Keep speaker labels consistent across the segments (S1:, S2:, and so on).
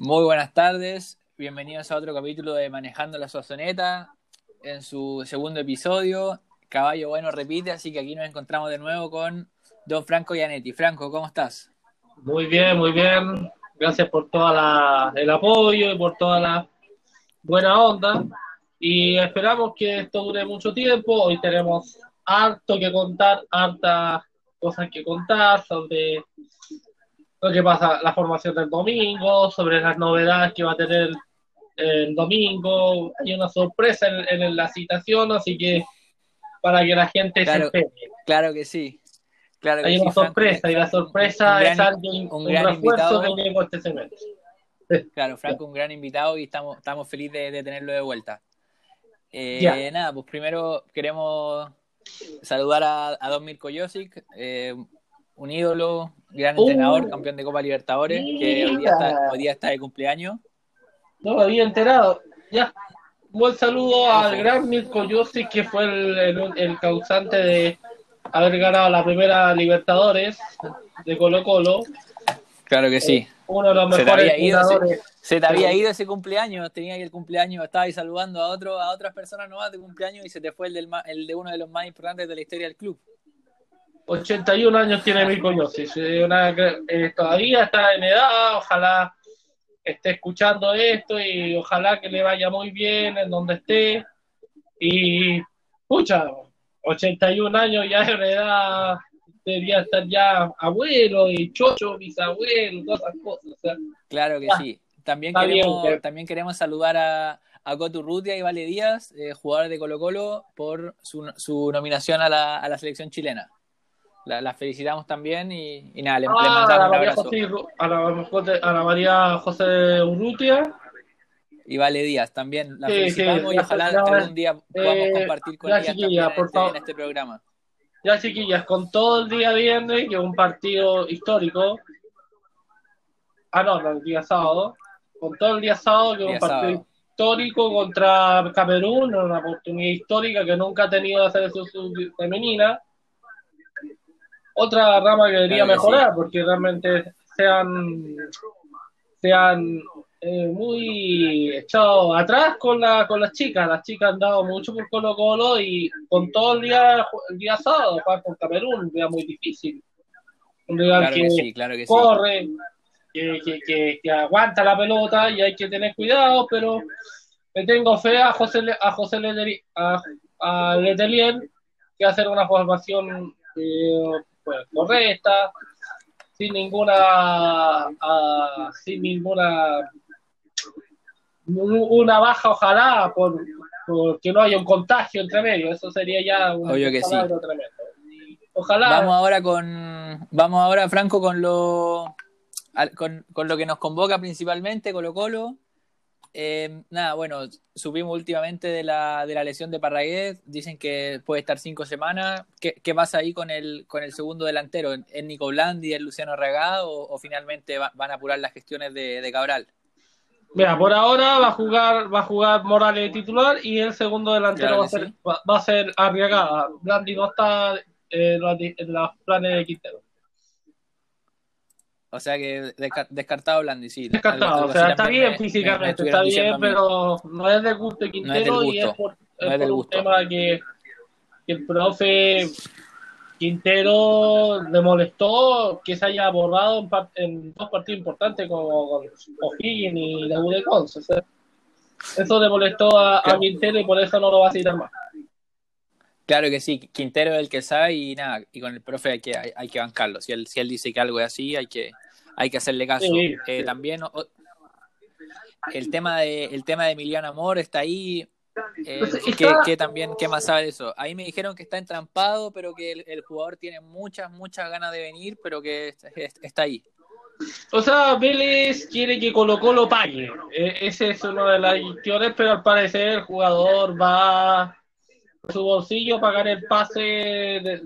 S1: Muy buenas tardes, bienvenidos a otro capítulo de Manejando la Sazoneta, en su segundo episodio. Caballo Bueno repite, así que aquí nos encontramos de nuevo con don Franco Gianetti. Franco, ¿cómo estás?
S2: Muy bien, muy bien. Gracias por todo el apoyo y por toda la buena onda. Y esperamos que esto dure mucho tiempo. Hoy tenemos harto que contar, hartas cosas que contar sobre lo que pasa, la formación del domingo, sobre las novedades que va a tener el domingo. Hay una sorpresa en, la citación, así que para que la gente
S1: se
S2: espere.
S1: Claro que sí. Claro
S2: Hay una sorpresa, y la sorpresa es alguien, un, gran invitado. que este semestre.
S1: Claro, Franco, un gran invitado y estamos, estamos felices de, tenerlo de vuelta. Eh, nada, pues primero queremos saludar a, a Don Mirko Josic, eh, un ídolo, gran entrenador, uh. campeón de Copa Libertadores, que hoy día, está, de cumpleaños.
S2: No lo había enterado. Ya. buen saludo al gran Mirko Josic, que fue el, causante de haber ganado la primera Libertadores de Colo Colo.
S1: Claro que sí.
S2: Uno de los mejores
S1: se, te había ido ese cumpleaños, tenía que el cumpleaños, estaba ahí saludando a otro, a otras personas nomás de cumpleaños y se te fue el, del, el de uno de los más importantes de la historia del club.
S2: 81 años tiene mi Yosis, eh, todavía está en edad, ojalá esté escuchando esto y ojalá que le vaya muy bien en donde esté. Y, pucha, 81 años ya en edad, debería estar ya abuelo y chocho, bisabuelo, todas esas cosas.
S1: claro que sí. También queremos, también queremos saludar a, a Cotu Rutia y Vale Díaz, eh, jugadores de Colo Colo, por su, su nominación a la, a la selección chilena la, felicitamos también y, nada, le, ah, mandamos un abrazo.
S2: a, la, María José Urrutia.
S1: Y Vale Díaz también. La felicitamos y ojalá algún día podamos eh, compartir con ella este, en, este, programa.
S2: Ya, chiquillas, con todo el día viernes, que es un partido histórico. Ah, no, el día sábado. Con todo el día sábado, que es un partido histórico contra Camerún, una oportunidad histórica que nunca ha tenido la selección femenina otra rama que debería mejorar, porque realmente sean sean eh, muy echados atrás con la con las chicas. Las chicas han dado mucho por Colo Colo y con todo el día el día sábado jugar con Camerún, un día muy difícil. Un día que, corre, que, que, aguanta la pelota y hay que tener cuidado, pero me tengo fe a José a José a, a Letelier que hacer una formación eh, correcta, sin ninguna, uh, sin ninguna, una baja ojalá por, que no haya un contagio entre medio, eso sería ya un
S1: Obvio que sí. Ojalá. Vamos ahora con, vamos ahora Franco con lo, con, con lo que nos convoca principalmente Colo Colo eh, nada, bueno, supimos últimamente de la, de la lesión de Parragués, dicen que puede estar cinco semanas. ¿Qué, qué pasa ahí con el, con el segundo delantero? ¿Es Nico Blandi, es Luciano Regado o, finalmente van a apurar las gestiones de, de, Cabral?
S2: Mira, por ahora va a jugar va a jugar Morales titular y el segundo delantero va, a ser, va, a ser Arriagada. Blandi no está en los planes de Quintero.
S1: O sea que descartado Blandi, sí.
S2: Descartado, o sea, está bien físicamente, está bien, pero no es de gusto de Quintero y es por, un tema que, el profe Quintero le molestó que se haya borrado en, dos partidos importantes como con O'Higgins y la U de eso le molestó a, Quintero y por eso no lo va a citar más.
S1: Claro que sí, Quintero es el que sabe y nada, y con el profe hay que, hay, que bancarlo. Si él, si él dice que algo es así, hay que, hay que hacerle caso. Eh, también el tema de el tema de Emiliano Amor está ahí. Eh, ¿qué, también, ¿Qué más sabe de eso? Ahí me dijeron que está entrampado, pero que el, jugador tiene muchas, muchas ganas de venir, pero que está ahí.
S2: O sea, Vélez quiere que Colo Colo pague. E, ese es uno de las cuestiones, pero al parecer el jugador va su bolsillo pagar el pase de,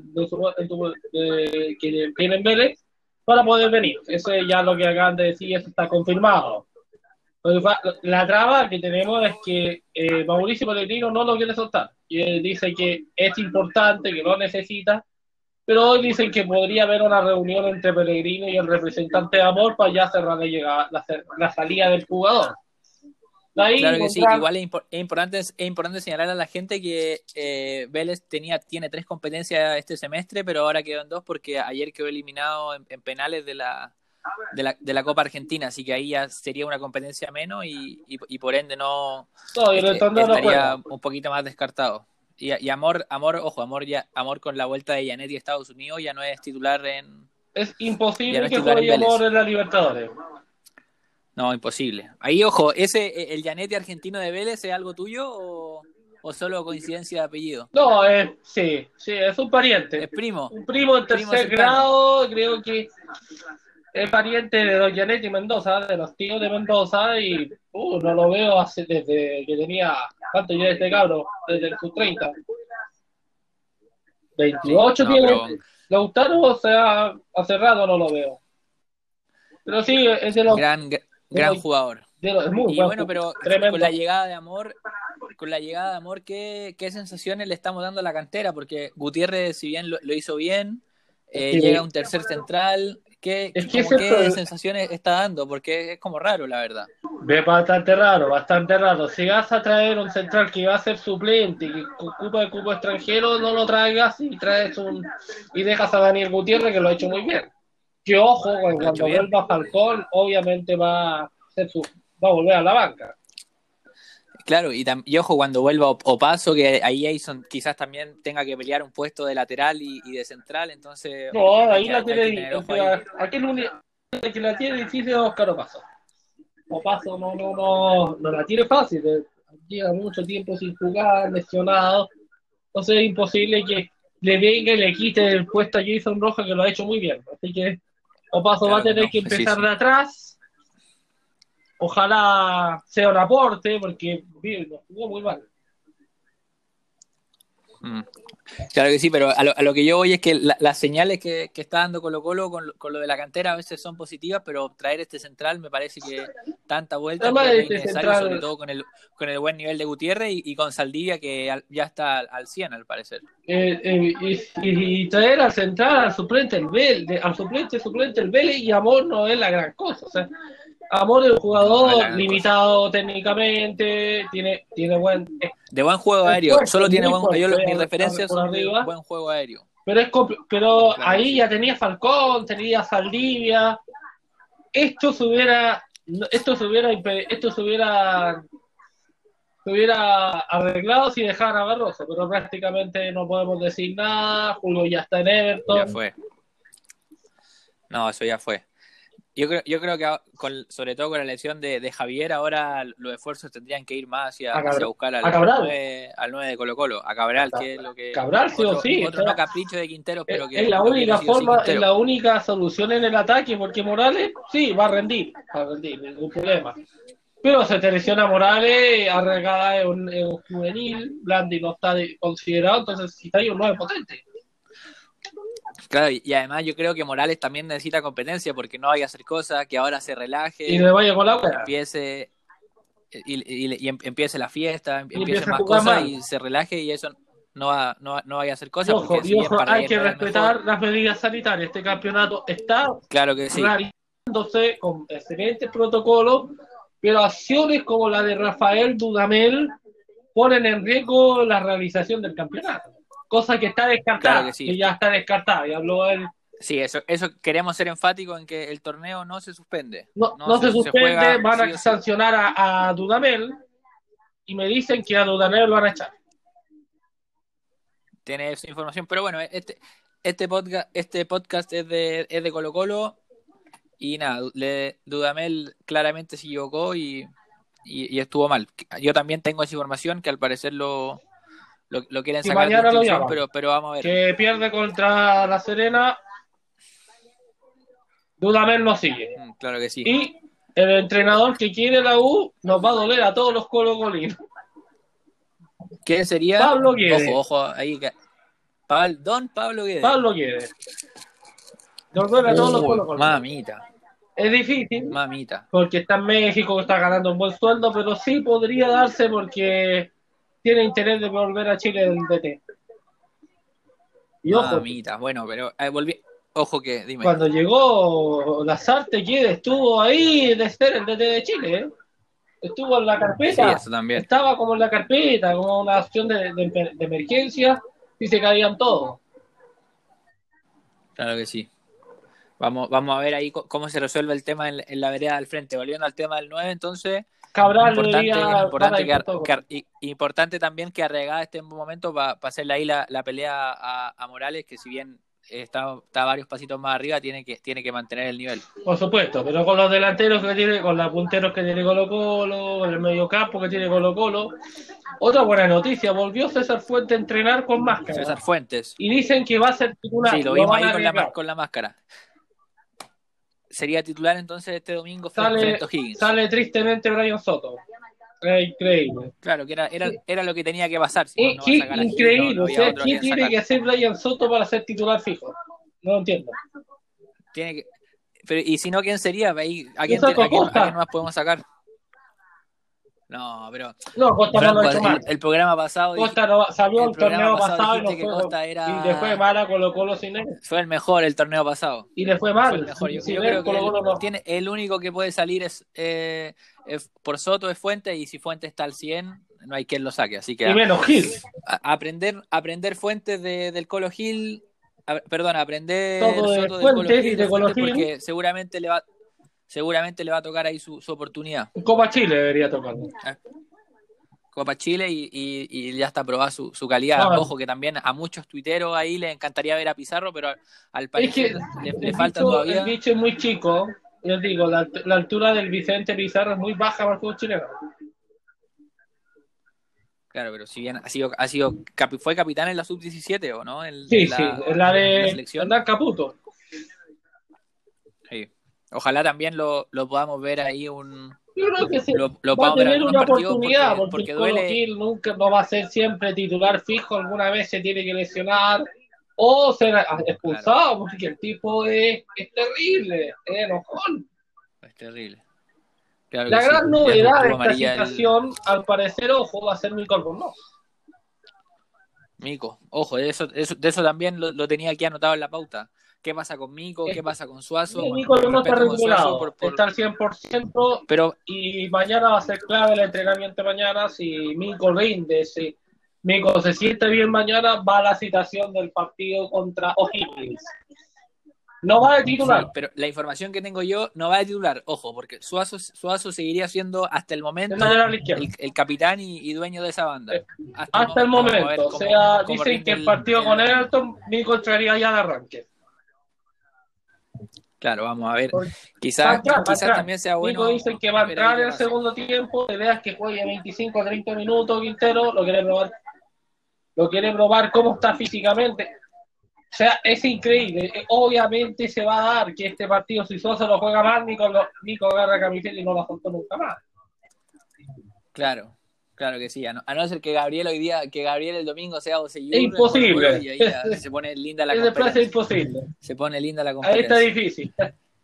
S2: que tienen Vélez para poder venir. Eso es ya lo que acaban de decir, eso está confirmado. La traba que tenemos es que eh, Mauricio Pellegrino no lo quiere soltar. Y él dice que es importante, que lo necesita, pero hoy dicen que podría haber una reunión entre Pellegrino y el representante de Amor para ya cerrar la, la, salida del jugador.
S1: claro que sí, igual es, importante, es importante señalar a la gente que eh, Vélez tenía, tiene tres competencias este semestre, pero ahora quedó en dos porque ayer quedó eliminado en, penales de la, de la, de la, Copa Argentina, así que ahí ya sería una competencia menos y, y, por ende no,
S2: no, este,
S1: estaría un poquito más descartado. Y, Amor, Amor, ojo, Amor ya, Amor con la vuelta de Janetti a Estados Unidos ya no es titular en.
S2: Es imposible que juegue Amor en la Libertadores.
S1: No, imposible. Ahí, ojo, ese el Janetti argentino de Vélez es algo tuyo o, o solo coincidencia de apellido?
S2: No, es, sí, sí, es un pariente.
S1: Es primo.
S2: Un primo en tercer grado, creo que es pariente de Don Janetti Mendoza, de los tíos de Mendoza, y uh, no lo veo hace, desde que tenía, ¿cuánto ya este cabro? Desde el sub-30. 28 tiene. Pero... Lautaro, o sea, hace rato no lo veo. Pero sí, es de los.
S1: Gran, gran jugador.
S2: es muy
S1: y bueno, pero con la llegada de Amor, con la llegada de Amor, ¿qué, ¿qué, sensaciones le estamos dando a la cantera? Porque Gutiérrez, si bien lo, hizo bien, eh, llega un tercer central, ¿Qué, sensaciones está dando? Porque es como raro, la verdad.
S2: Ve bastante raro, bastante raro. Si vas a traer un central que va a ser suplente y que ocupa el cupo extranjero, no lo traigas y traes un y dejas a Daniel Gutiérrez que lo ha hecho muy bien. Que ojo, cuando, vuelva Falcón, obviamente va a ser su, va a volver a la banca.
S1: Claro, y, y, ojo, cuando vuelva Opaso, que ahí Jason quizás también tenga que pelear un puesto de lateral y, de central, entonces...
S2: No, ahí la tiene, o aquel único que la tiene difícil es Oscar Opaso. Opaso no, no, no, no la tiene fácil, eh, lleva mucho tiempo sin jugar, lesionado, entonces es imposible que le venga y le quite el puesto a Jason Roja, que lo ha hecho muy bien, así que Opaso va a tener que empezar de atrás Ojalá sea un aporte, porque jugó muy mal.
S1: Mm. Claro que sí, pero a lo, que yo voy es que las señales que, está dando Colo Colo con, lo de la cantera a veces son positivas, pero traer este central me parece que tanta vuelta es este necesario, sobre todo con el, con el buen nivel de Gutiérrez y, con Saldivia que ya está al 100 al parecer.
S2: Eh, eh, y, traer al central al suplente el Vélez, al suplente suplente el Vélez y Amor no es la gran cosa, o sea, Amor es un jugador limitado técnicamente, tiene, tiene buen...
S1: De buen juego aéreo, solo tiene buen juego, yo mis referencias son buen juego aéreo.
S2: Pero, es pero ahí ya tenía Falcón, tenía Saldivia, esto se hubiera, esto se hubiera, esto se hubiera, se hubiera arreglado si dejaran a Barroso, pero prácticamente no podemos decir nada, Julio ya está en Everton.
S1: Ya fue. No, eso ya fue. Yo creo, yo creo que con, sobre todo con la elección de, Javier, ahora los esfuerzos tendrían que ir más hacia, buscar al, 9, de Colo Colo, a Cabral, que es lo que...
S2: Cabral sí o sí.
S1: Otro no capricho de Quintero, pero que...
S2: Es la única forma, es la única solución en el ataque, porque Morales sí, va a rendir, va a rendir, ningún problema. Pero se te lesiona Morales, arregada en un, en un juvenil, Blandi no está considerado, entonces si hay un 9 potente.
S1: Claro, y además yo creo que Morales también necesita competencia porque no vaya a hacer cosas, que ahora se relaje.
S2: Y le vaya con la
S1: Empiece, y, em, empiece la fiesta, empiece más cosas y se relaje y eso no, va, no, no vaya a hacer cosas.
S2: Ojo, y ojo hay que respetar las medidas sanitarias. Este campeonato está
S1: claro que sí.
S2: con excelentes protocolos, pero acciones como la de Rafael Dudamel ponen en riesgo la realización del campeonato cosa que está descartada, que, ya está descartada, y habló él.
S1: Sí, eso, eso queremos ser enfáticos en que el torneo no se suspende.
S2: No, se, suspende, van a sancionar a, Dudamel y me dicen que a Dudamel lo van a echar.
S1: Tiene esa información, pero bueno, este, este podcast, este podcast es de, es de Colo Colo y nada, le, Dudamel claramente se equivocó y, y, estuvo mal. Yo también tengo esa información que al parecer lo, lo, quieren sacar
S2: de
S1: pero, pero vamos a ver.
S2: Que pierde contra la Serena. Dudamel no sigue.
S1: Mm, claro que sí.
S2: Y el entrenador que quiere la U nos va a doler a todos los colocolinos.
S1: ¿Qué sería?
S2: Pablo Guedes.
S1: Ojo, ojo, ahí. don Pablo Guedes.
S2: Pablo Guedes. Nos duele a todos los colocolinos.
S1: Mamita.
S2: Es difícil.
S1: Mamita.
S2: Porque está en México, está ganando un buen sueldo, pero sí podría darse porque tiene interés de volver a Chile el DT.
S1: Y ojo, bueno, pero eh, volví, ojo que, dime.
S2: Cuando llegó Lazarte, ¿quién estuvo ahí de ser el DT de Chile? ¿eh? Estuvo en la carpeta. Estaba como en la carpeta, como una opción de, de, emergencia y se caían todos.
S1: Claro que sí. Vamos, vamos a ver ahí cómo se resuelve el tema en, la vereda del frente. Volviendo al tema del 9, entonces.
S2: Cabral
S1: importante, importante, también que Arregada esté en un momento para hacerle ahí la, pelea a, Morales, que si bien está, está varios pasitos más arriba, tiene que, tiene que mantener el nivel.
S2: Por supuesto, pero con los delanteros que tiene, con los punteros que tiene Colo Colo, con el medio campo que tiene Colo Colo. Otra buena noticia, volvió César Fuentes a entrenar con máscara.
S1: César Fuentes.
S2: Y dicen que va a ser
S1: titular. Sí, lo vimos ahí con la, con la máscara sería titular entonces este domingo
S2: sale, Sale tristemente Brian Soto. increíble.
S1: Claro, que era, era, era, lo que tenía que pasar.
S2: increíble. ¿quién tiene que hacer Brian Soto para ser titular fijo? No lo entiendo.
S1: Tiene que, pero, ¿Y si no, quién sería? ¿A quién, a quién, a quién más podemos sacar? No, pero.
S2: No, Costa no lo ha hecho
S1: mal. El, programa pasado.
S2: Costa no, salió el, torneo pasado, y no fue. Costa era... Y le fue mal a Colo Colo sin él.
S1: Fue el mejor el torneo pasado.
S2: Y le fue mal.
S1: Fue el mejor. Yo, creo que el, tiene, el único que puede salir es, eh, por Soto de Fuente y si Fuente está al 100, no hay quien lo saque. Así que.
S2: Y menos Gil.
S1: aprender, aprender fuentes de, del Colo Gil. perdón, aprender
S2: Soto del Colo Gil, de Colo Gil.
S1: Porque seguramente le va seguramente le va a tocar ahí su, su oportunidad.
S2: Copa Chile debería tocar.
S1: Ah. Copa Chile y, y, ya está probada su, su calidad. Ojo que también a muchos tuiteros ahí les encantaría ver a Pizarro, pero al, parecer le, falta todavía.
S2: El bicho es muy chico. Yo digo, la, altura del Vicente Pizarro es muy baja para el fútbol chileno.
S1: Claro, pero si bien ha sido, ha sido fue capitán en la sub-17 o no?
S2: sí, sí, en la de la Caputo.
S1: Sí. Ojalá también lo, lo podamos ver ahí un,
S2: yo creo que se va a tener una oportunidad porque, porque, nunca no va a ser siempre titular fijo, alguna vez se tiene que lesionar o ser expulsado porque el tipo es, es terrible, es enojón.
S1: Es terrible.
S2: la gran novedad de esta situación, al parecer, ojo, va a ser Mico no
S1: Mico, ojo, de eso, de eso también lo, lo tenía aquí anotado en la pauta qué pasa con Mico, qué pasa con Suazo.
S2: Mico no está regulado, está al 100%,
S1: pero,
S2: y mañana va a ser clave el entrenamiento mañana, si Mico rinde, si Mico se siente bien mañana, va a la citación del partido contra O'Higgins. No va de titular.
S1: pero la información que tengo yo no va de titular, ojo, porque Suazo, Suazo seguiría siendo hasta el momento el, capitán y, dueño de esa banda.
S2: Eh, hasta, el, momento. o sea, dicen que el partido con Everton, Mico entraría ya de arranque.
S1: Claro, vamos a ver. Quizás también sea bueno.
S2: dicen que va a entrar en el segundo tiempo, te veas que juegue 25 o 30 minutos Quintero, lo quiere probar. Lo quiere probar cómo está físicamente. O sea, es increíble. Obviamente se va a dar que este partido, si Sosa lo juega mal, Nico, Nico agarra camiseta y no la soltó nunca más.
S1: Claro. Claro que sí, a no, ser que Gabriel hoy día, que Gabriel el domingo sea
S2: Es imposible.
S1: Y ahí se pone linda la
S2: competencia. Es imposible.
S1: Se pone linda la competencia.
S2: Ahí está difícil.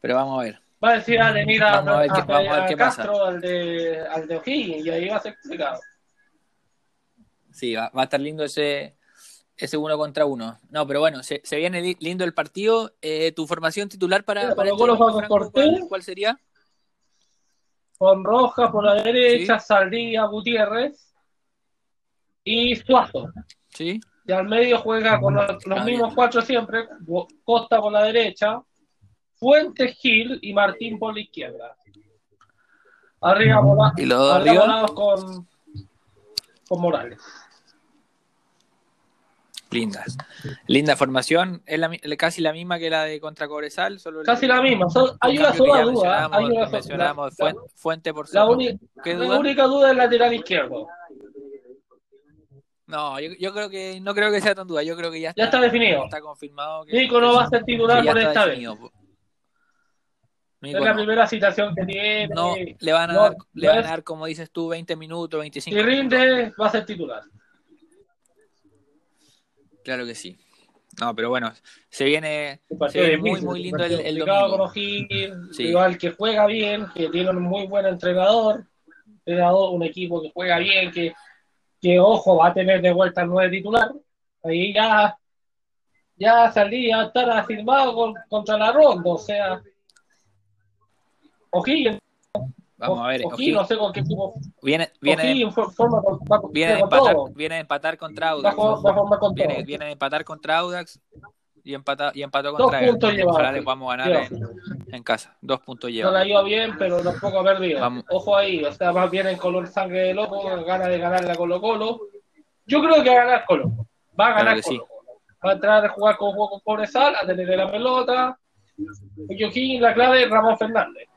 S1: Pero vamos a ver.
S2: Va a decir Ale, mira,
S1: vamos a ver qué, vamos a ver qué
S2: Castro,
S1: pasa.
S2: al de, al de O'Higgins, y ahí va a ser complicado.
S1: Sí, va, va, a estar lindo ese, ese uno contra uno. No, pero bueno, se, se viene lindo el partido. Eh, ¿Tu formación titular para, para
S2: este ¿cuál,
S1: ¿Cuál sería?
S2: Con Rojas por la derecha, Saldía, Gutiérrez y Suazo.
S1: Sí.
S2: Y al medio juega con los, mismos cuatro siempre, Costa por la derecha, Fuentes Gil y Martín por la izquierda. Arriba,
S1: ¿Y los arriba?
S2: con, con Morales.
S1: Linda. Linda formación. Es casi la misma que la de contra Cobresal. Solo
S2: casi la misma. hay una sola duda. Hay una
S1: mencionamos fuente, por
S2: la, la única duda es el lateral izquierdo.
S1: No, yo, creo que no creo que sea tan duda. Yo creo que ya
S2: está, ya está definido.
S1: Está confirmado.
S2: Que, Nico no va a ser titular por esta vez. es la primera citación que tiene.
S1: No, le van a, dar, le van a dar, como dices tú, 20 minutos, 25
S2: Si rinde, va a ser titular.
S1: Claro que sí. No, pero bueno, se viene, muy, muy lindo el, el domingo.
S2: Igual que juega bien, que tiene un muy buen entrenador, entrenador, un equipo que juega bien, que, que ojo, va a tener de vuelta el nueve titular. Ahí ya ya salía a estar afirmado contra la ronda, o sea, O'Higgins.
S1: Vamos a ver,
S2: O'Higgins, no sé con qué.
S1: Viene, viene,
S2: forma,
S1: viene, de empatar, viene empatar contra Audax. viene, viene de empatar contra Audax y, empata, y empató contra
S2: Dos puntos lleva,
S1: Ojalá le podamos ganar en, en, casa. Dos puntos lleva.
S2: No la iba bien, pero tampoco ha perdido. Vamos. Ojo ahí, o sea, más bien en color sangre de loco, gana de ganar la Colo Colo. Yo creo que va a ganar Colo. Va a ganar Colo. Sí va a entrar a jugar con juego con Cobresal, a tener la pelota. Y la clave Ramón Fernández.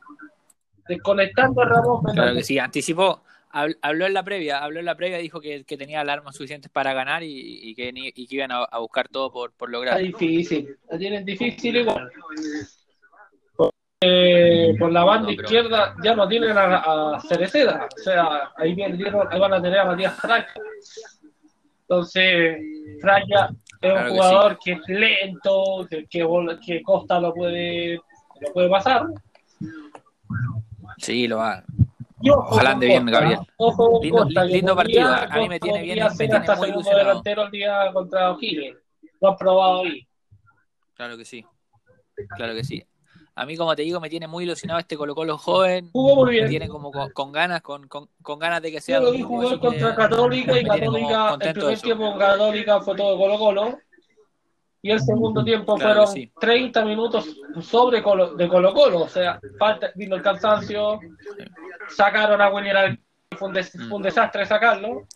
S2: Desconectando a Ramón Fernández.
S1: Claro que sí, anticipó, habló en la previa, habló en la previa, dijo que, que tenía alarmas suficientes para ganar y, que, y que, iban a, buscar todo por, por lograr.
S2: Está difícil, la tienen difícil igual. por la banda izquierda ya no tienen a, a Cereceda, o sea, ahí, ahí van a tener a Matías Franca. Entonces, Franca es un jugador que, es lento, que, que, Costa lo puede, lo puede pasar.
S1: Sí, lo va. Ojalá ande bien, Gabriel.
S2: Ojo,
S1: lindo, lindo partido. A mí me tiene bien. Me tiene
S2: hasta muy segundo delantero el día contra O'Higgins. Lo has probado ahí.
S1: Claro que sí. Claro que sí. A mí, como te digo, me tiene muy ilusionado este Colo Colo joven.
S2: Jugó muy bien.
S1: Me tiene como con, ganas, con, con, con, ganas de que sea.
S2: Yo lo jugó contra Católica y Católica, el primer tiempo en Católica fue todo Colo Colo. Y el segundo tiempo fueron 30 minutos sobre Colo, de Colo Colo. O sea, falta, vino el cansancio. Sacaron a William, fue un, des, fue un desastre sacarlo.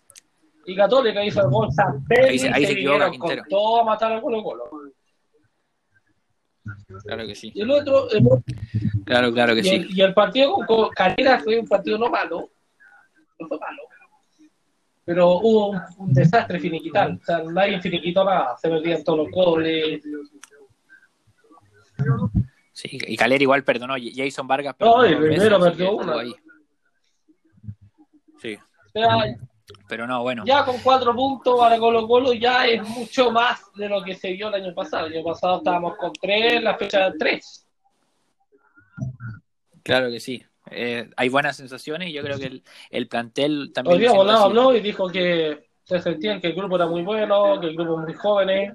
S2: Y Católica hizo el gol
S1: ahí se, ahí se vinieron con
S2: todo a matar a Colo Colo.
S1: Claro que sí.
S2: Y el otro,
S1: claro, claro que
S2: y
S1: sí.
S2: El, y el partido con Calera fue un partido no malo, no malo, pero hubo un, desastre finiquital. O sea, nadie finiquitó nada, se perdían todos los goles.
S1: Sí, y Calera igual perdonó, Jason Vargas
S2: perdonó. No, y primero perdió uno.
S1: Sí.
S2: O sea,
S1: pero no, bueno.
S2: Ya con cuatro puntos para Colo Colo ya es mucho más de lo que se vio el año pasado. El año pasado estábamos con tres, la fecha tres.
S1: Claro que sí. Eh, hay buenas sensaciones y yo creo que el, el plantel también.
S2: Hoy día Volado habló y dijo que se sentían que el grupo era muy bueno, que el grupo muy jóvenes.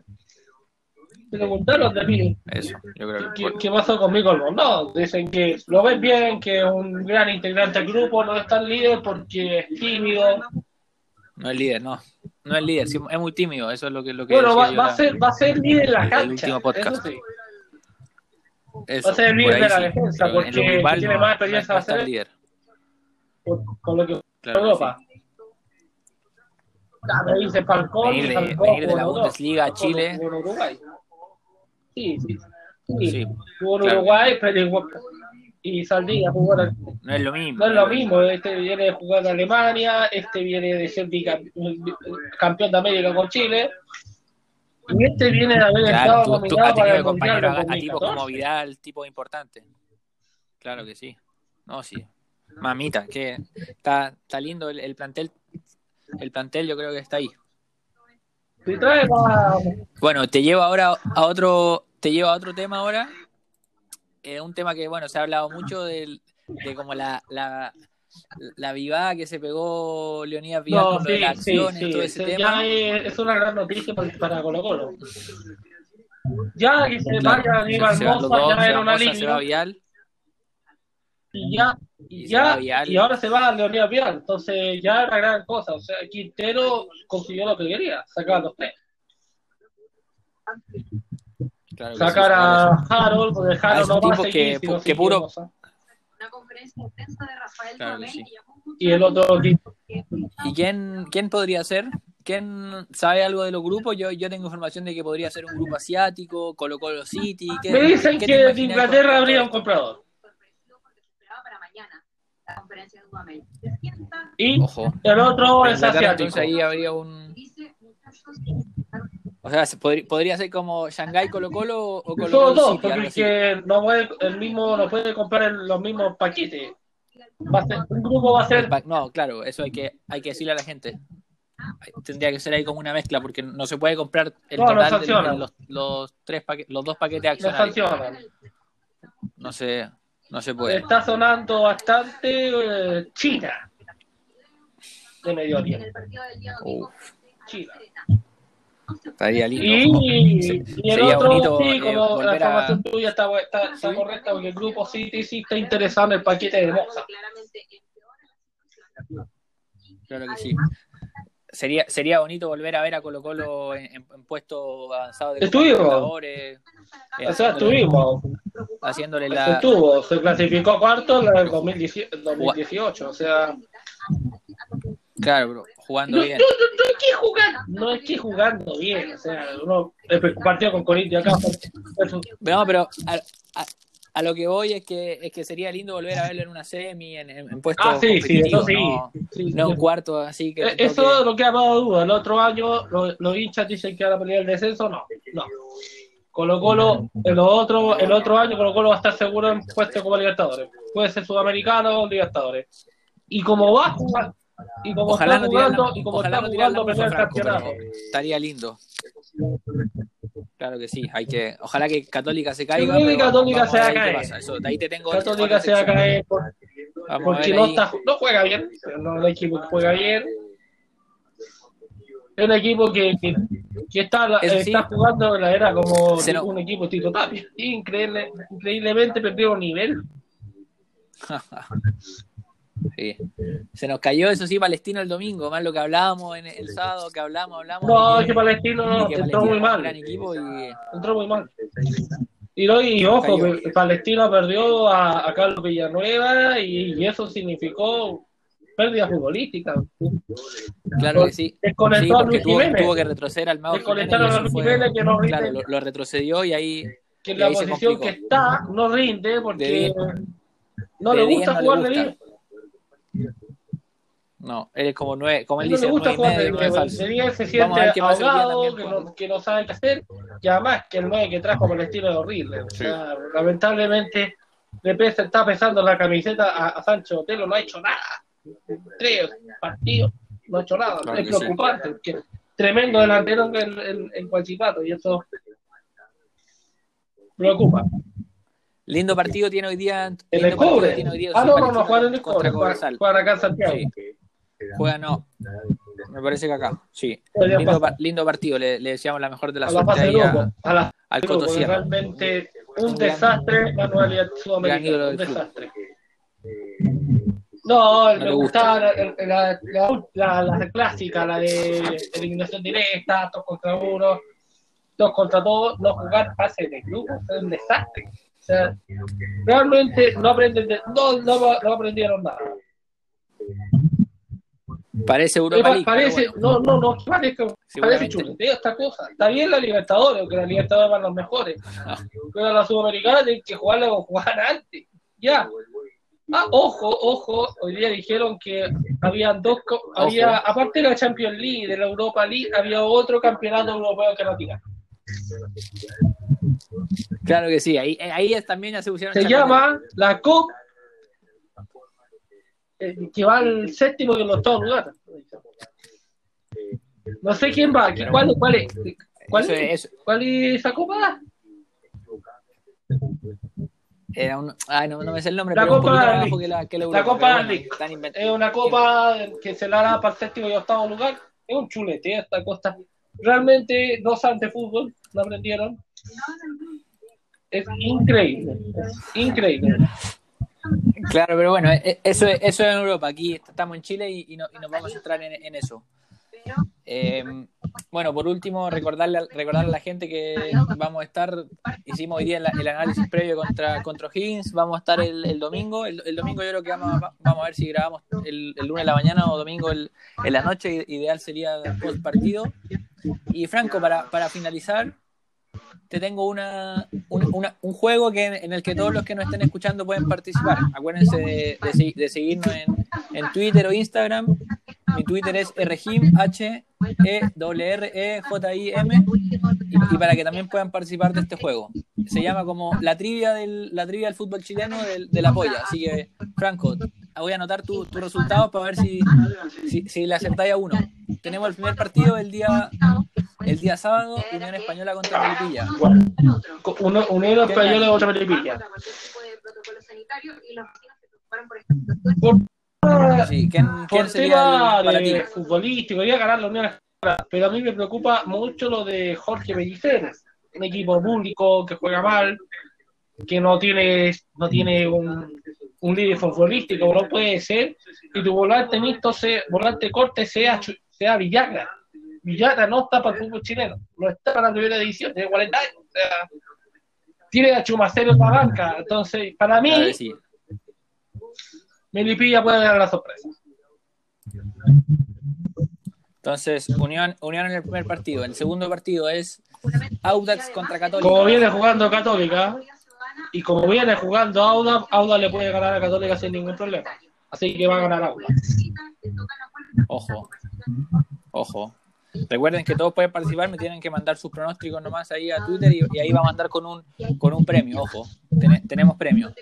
S2: Se preguntaron de mí.
S1: Eso, yo creo
S2: ¿Qué, ¿Qué, pasó conmigo? No, dicen que lo ven bien, que es un gran integrante del grupo, no es tan líder porque es tímido,
S1: no es líder, no. No es líder, es muy tímido, eso es lo que... Lo que
S2: bueno, va, va, a ser, va a ser líder en la cancha. El último podcast. Eso va a ser líder de la defensa, porque tiene más experiencia va a ser líder. con lo que claro Europa. Sí. me dice Falcón,
S1: venir de,
S2: Falcón,
S1: venir de la Bundesliga a Chile.
S2: Uruguay. Sí, sí. sí. sí. Jugó en Uruguay, pero y Saldivia jugar.
S1: No es lo mismo.
S2: No es lo mismo. Este viene de jugar en Alemania, este viene de ser campeón de América con Chile. Y este viene de haber estado
S1: tú, mundial a, a tipos como Vidal, tipo importante. Claro que sí. No, sí. Mamita, que está, está lindo el, el plantel. El plantel yo creo que está ahí. Bueno, te llevo ahora a otro, te llevo a otro tema ahora, es un tema que, bueno, se ha hablado mucho de, de como la, la, la vivada que se pegó Leonidas Vidal con sí, las acciones, sí, todo ese tema.
S2: Es, una gran noticia para Colo Colo. Ya que se vaya Aníbal Mosa, ya era una línea. Vial. Y ya, y, ya, y ahora se va a Leonidas Vial. Entonces ya era gran cosa. O sea, Quintero consiguió lo que quería, sacar los tres sacar a Harold, porque Harold no va a seguir,
S1: que, que puro...
S3: conferencia intensa de Rafael
S2: claro, sí. y el otro
S1: ¿Y quién, quién podría ser? ¿Quién sabe algo de los grupos? Yo, yo tengo información de que podría ser un grupo asiático, Colo Colo City.
S2: ¿Qué, Me dicen que de Inglaterra habría un comprador. Y Ojo. el otro es asiático.
S1: Entonces ahí habría un... O sea, podría, podría ser como Shanghai Colo Colo o Colo Colo.
S2: Todos porque no puede, el mismo, no puede comprar los mismos paquetes. Va a ser, un grupo va a ser.
S1: No, claro, eso hay que, hay que decirle a la gente. Tendría que ser ahí como una mezcla, porque no se puede comprar el
S2: no,
S1: total de los, los, tres los dos paquetes accionarios. No se, no se puede.
S2: Está sonando bastante eh, China de Medio Oriente. China.
S1: Estaría lindo.
S2: Y, y el otro, sí, eh, como la información tuya está, está, correcta, porque el grupo City sí está interesado en el paquete de Moza.
S1: Claro que sí. Sería, sería bonito volver a ver a Colo Colo en, en, puesto avanzado de
S2: jugadores. Eh, o sea, estuvimos.
S1: Haciéndole la.
S2: Estuvo, se clasificó cuarto en el 2018, o sea.
S1: Claro, bro, jugando
S2: no,
S1: bien.
S2: No, no, no, es que jugando, no es que jugando bien, o sea, uno el partido con Corinthians acá.
S1: No, pero a, a, a, lo que voy es que es que sería lindo volver a verlo en una semi, en, en puesto
S2: ah, sí, sí, eso sí,
S1: no,
S2: sí,
S1: no un cuarto así que.
S2: Eh, eso es lo que ha dado duda. El otro año los, los hinchas dicen que van a pelear el descenso, no, no. Colo Colo, el otro, el otro año Colo Colo va a estar seguro en puesto como Libertadores. Puede ser Sudamericano o Libertadores. Y como va a jugar, y como
S1: ojalá
S2: está
S1: no
S2: jugando,
S1: la,
S2: y como
S1: ojalá
S2: está
S1: no
S2: jugando,
S1: perder
S2: el campeonato.
S1: Estaría lindo. Claro que sí, hay que, ojalá que Católica se caiga.
S2: Sí, Católica se va a caer.
S1: Eso, de ahí te tengo
S2: Católica se va a caer por, porque no, está, no juega bien, no es un equipo que juega bien. Es un equipo que, que, que está, está
S1: sí.
S2: jugando en la era como
S1: no-
S2: un equipo Tito Tapia. Increíble, increíblemente perdió nivel.
S1: Sí. Se nos cayó, eso sí, Palestino el domingo, más lo que hablábamos en el sábado, que hablamos, hablamos.
S2: No, es que Palestino
S1: que
S2: entró
S1: Palestino
S2: muy mal.
S1: gran equipo y
S2: Entró muy mal. Y, no, y ojo,
S1: Cayó.
S2: que Palestino perdió a, a Carlos Villanueva y, y eso significó pérdida futbolística.
S1: claro que sí.
S2: Desconectó
S1: Sí,
S2: a Luis
S1: tuvo,
S2: Jiménez.
S1: tuvo que retroceder al Mago
S2: Desconectaron
S1: y
S2: a Luis Jiménez que no rinde.
S1: Claro, lo, lo retrocedió y ahí,
S2: que en
S1: y
S2: la posición que está no rinde porque
S1: De
S2: no
S1: De
S2: le gusta
S1: no le
S2: jugar de
S1: gusta.
S2: 10.
S1: No, él es como nueve, como él
S2: No
S1: dice,
S2: le gusta jugar de
S1: medio, nueve
S2: 10.
S1: falso.
S2: De 10 se siente ahogado, que no, que no sabe qué hacer. Y además que el 9 que trajo Palestino es horrible. O sea, lamentablemente le pesa, está pesando la camiseta a, a Sancho Otelo, no ha hecho nada. Tres partidos, no ha hecho nada.
S1: Claro
S2: es
S1: que sí.
S2: preocupante. porque tremendo delantero en, en, en, Guachipato y eso preocupa.
S1: Lindo partido tiene hoy día.
S2: El
S1: partido
S2: cobre.
S1: tiene hoy día,
S2: Ah,
S1: sí,
S2: no, no, no, juegan en el
S1: contra
S2: cobre. Juegan,
S1: Cobresal.
S2: juegan acá en Santiago.
S1: Sí. Juega no. Me parece que acá, sí. Lindo, partido, le, le deseamos la mejor de la
S2: a
S1: suerte ahí a-
S2: grupo, a la
S1: al
S2: grupo,
S1: Coto
S2: porque
S1: Sierra.
S2: realmente un desastre la modalidad
S1: gran
S2: sudamericana, un desastre. No,
S1: No
S2: me gustaba la, la, la, la- la clásica, la de eliminación directa, dos contra uno, dos contra dos, no jugar fase de grupo, es un desastre. O sea, realmente no aprenden, de- no, no, no aprendieron nada.
S1: Parece Europa
S2: pa-
S1: League,
S2: parece,
S1: bueno.
S2: no, no, no, parece, parece chuleteo esta cosa. Está bien la Libertadores, porque la Libertadores van los mejores.
S1: Ah,
S2: Pero la Sudamericana tienen que jugarla como jugar antes. Ya. Ah, ojo, ojo, hoy día dijeron que habían dos, había, aparte de la Champions League, de la Europa League, había otro campeonato europeo que no tirar.
S1: claro que sí, ahí, ahí también ya se pusieron
S2: Se llama la COP, eh, que va al séptimo y en los octavo lugar. No sé quién va, ¿qué- ¿cuál, cuál es? ¿Cuál
S1: Eso
S2: ¿Cuál es esa copa?
S1: Era un, ay, no, no me sé el nombre,
S2: La
S1: pero un
S2: Copa
S1: poquito más
S2: League.
S1: abajo que la, que la
S2: La
S1: Europa,
S2: Copa
S1: pero bueno,
S2: League.
S1: están invent-
S2: Es una copa que se la da para el séptimo y octavo lugar. Es un chulete esta cosa. Realmente no saben de fútbol, no aprendieron. Es increíble, es increíble.
S1: Claro, pero bueno, e- eso es, eso es en Europa. Aquí estamos en Chile y, y no- nos vamos a centrar en, eso. Eh, bueno, por último, recordarle, a- recordarle a la gente que vamos a estar, hicimos hoy día el, análisis previo contra, contra Higgins, vamos a estar el, el domingo, el, domingo yo creo que vamos a, vamos a ver si grabamos el, lunes en la mañana o domingo en la noche, ideal sería post partido. Y Franco, para, para finalizar, te tengo una, un, una- un juego que, en el que todos los que nos estén escuchando pueden participar. Acuérdense de, de segui- de seguirnos en, Twitter o Instagram. Mi Twitter es rjim, h e e y, para que también puedan participar de este juego. Se llama como la trivia del, la trivia del fútbol chileno del- de, la polla. Así que, Franco, voy a anotar tus tu resultados para ver si, si, si le acertáis a uno. Tenemos el primer partido el día, el día sábado, Unión Española contra Melipilla.
S2: Uno, uno español y otro melipilla. Por,
S1: Sí, ¿quién, quién
S2: por
S1: sería
S2: tema
S1: el,
S2: de futbolístico, iba a ganar la Unión pero a mí me preocupa mucho lo de Jorge Bellicer, un equipo público que juega mal, que no tiene, no tiene un, un líder futbolístico, no puede ser, y tu volante mixto, se, volante corte sea, sea Villagra. Villagra no está para el fútbol chileno, no está para la primera división, tiene 40 años, o sea, tiene a Chumacero en la banca, entonces, para mí, Melipilla puede dar la sorpresa.
S1: Entonces, Unión, Unión en el primer partido. El segundo partido es Audax contra Católica.
S2: Como viene jugando Católica, y como viene jugando Audax, Audax le puede ganar a Católica sin ningún problema. Así que va a ganar Audax.
S1: Ojo. Ojo. Recuerden que todos pueden participar, me tienen que mandar sus pronósticos nomás ahí a Twitter y, ahí va a mandar con un, con un premio, ojo. tenemos premio.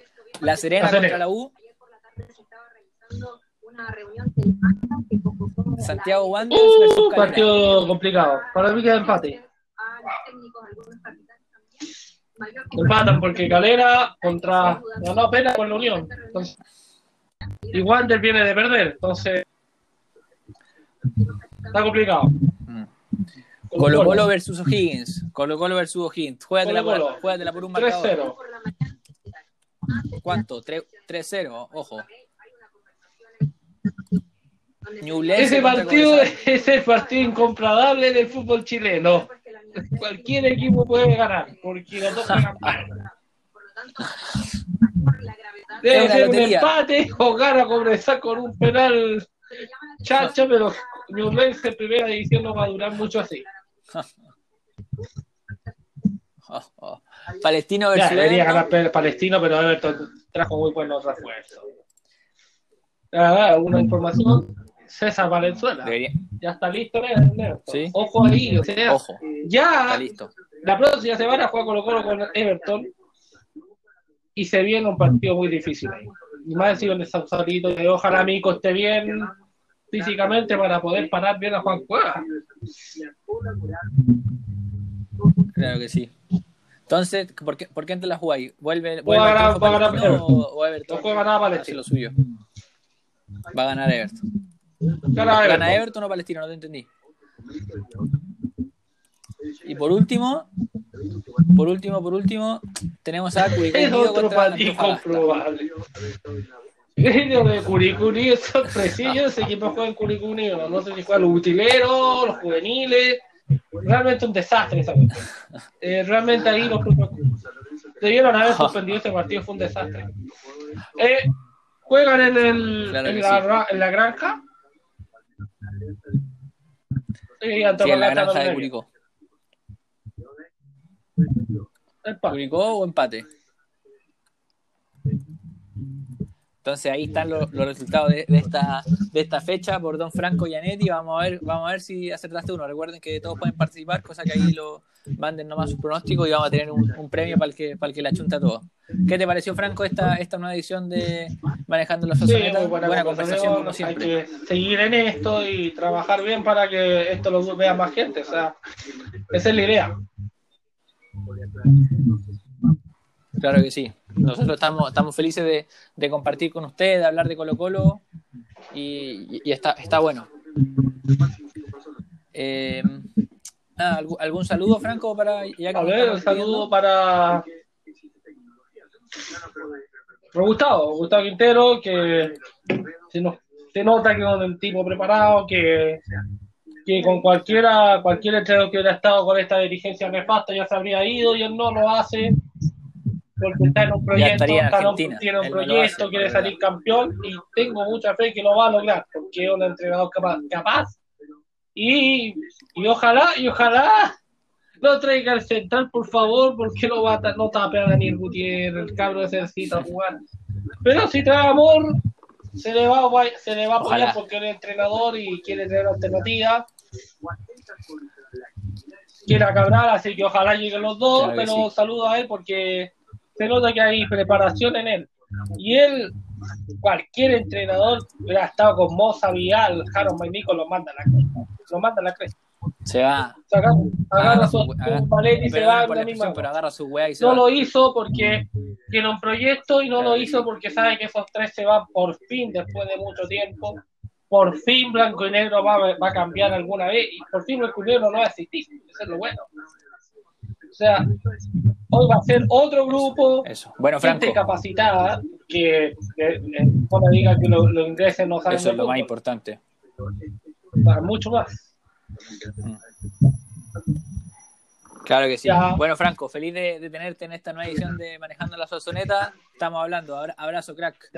S1: La Serena, contra la U. Santiago Wanderers
S2: uh, versus Partido complicado. Para mí queda empate. Empatan porque Calera contra. No, apenas con la Unión. y Wander viene de perder. Entonces. Está complicado.
S1: Colo Colo versus O'Higgins. Colo Colo versus O'Higgins. Juégatela, por, por un marcador. 3-0. ¿Cuánto? 3-0, ojo.
S2: Ese partido es el partido incomparable del fútbol chileno. Cualquier equipo puede ganar, porque los dos juegan Debe ser un empate o gana comenzar con un penal chacha, pero Newell's en primera división no va a durar mucho así.
S1: Palestino versus
S2: debería ganar Palestino, pero Everton trajo muy buenos refuerzos. una información César Valenzuela. Ya está listo, ¿Sí? Ojo ahí, o sea, Ojo. ya listo. la próxima semana juega Colo Colo con Everton y se viene un partido muy difícil ahí. Y más encima en Sausalito, y ojalá Mico esté bien físicamente para poder parar bien a Juan Cueva.
S1: Claro que sí. Entonces, ¿por qué, por qué la jugáis? ¿Vuelve, vuelve a ganar, va a ganar o, o Everton?
S2: No ganar Palestino.
S1: lo suyo. Va a ganar Everton. Gana, Everton. o Palestino, no te entendí. Y por último, por último, por último, tenemos a Curicó.
S2: Es otro comprobable. de Curicuni es sorpresillo, ese equipo juega en Curicuni, no sé si juega los utileros, los juveniles, realmente un desastre esa eh, realmente ahí los debieron haber suspendido ese partido, fue un desastre. Eh, juegan en, el, en, la, en la granja,
S1: Sí, en la granja de Curicó. ¿Curicó o empate? Entonces ahí están los, resultados de, esta, de esta fecha por Don Franco y Anetti. Vamos a ver, vamos a ver si acertaste uno. Recuerden que todos pueden participar, cosa que ahí lo manden nomás sus pronósticos y vamos a tener un, premio para el que para el que la chunta todo. ¿Qué te pareció, Franco, esta, esta nueva edición de Manejando los Sosonetas? buena, conversación, como siempre.
S2: Hay que seguir en esto y trabajar bien para que esto lo vea más gente. O sea, esa es la idea.
S1: Claro que sí. Nosotros estamos, estamos felices de, de compartir con ustedes, de hablar de Colo Colo y, y está, está bueno. Eh, ¿algún, saludo, Franco, para...
S2: Ya A ver, un saludo para... Gustavo, Gustavo Quintero, que se, se nota que es un tipo preparado, que, que con cualquiera, cualquier entrenador que hubiera estado con esta dirigencia nefasta ya se habría ido y él no lo hace porque está en un proyecto, está tiene un proyecto, quiere salir campeón y tengo mucha fe que lo va a lograr, porque es un entrenador capaz, capaz. Y, y ojalá, y ojalá no traiga el central, por favor, porque no va a, no a Daniel Gutiérrez, el cabro necesita jugar. Pero si trae amor, se le va, se le va a apoyar porque es entrenador y quiere tener alternativa. Quiere acabar, así que ojalá lleguen los dos, pero saludo a él porque se nota que hay preparación en él. Y él, cualquier entrenador, hubiera estado con Moza, Vial, Jaron Mainico, lo manda a la cresta. Lo manda a la cresta.
S1: Se va.
S2: agarra, su, y se va
S1: la misma. Pero agarra su y
S2: se no lo hizo porque tiene un proyecto y no lo hizo porque sabe que esos tres se van por fin después de mucho tiempo. por fin Blanco y Negro va, va, a cambiar alguna vez y por fin Blanco y Negro no va a existir. Eso es lo bueno. O sea, hoy va a ser otro grupo,
S1: Eso. Bueno,
S2: gente capacitada, que no me diga que los lo ingreses no saben.
S1: Eso es lo más importante.
S2: Para mucho más.
S1: Claro que sí. Bueno, Franco, feliz de, tenerte en esta nueva edición de Manejando la Sazoneta. Estamos hablando. Abrazo, crack.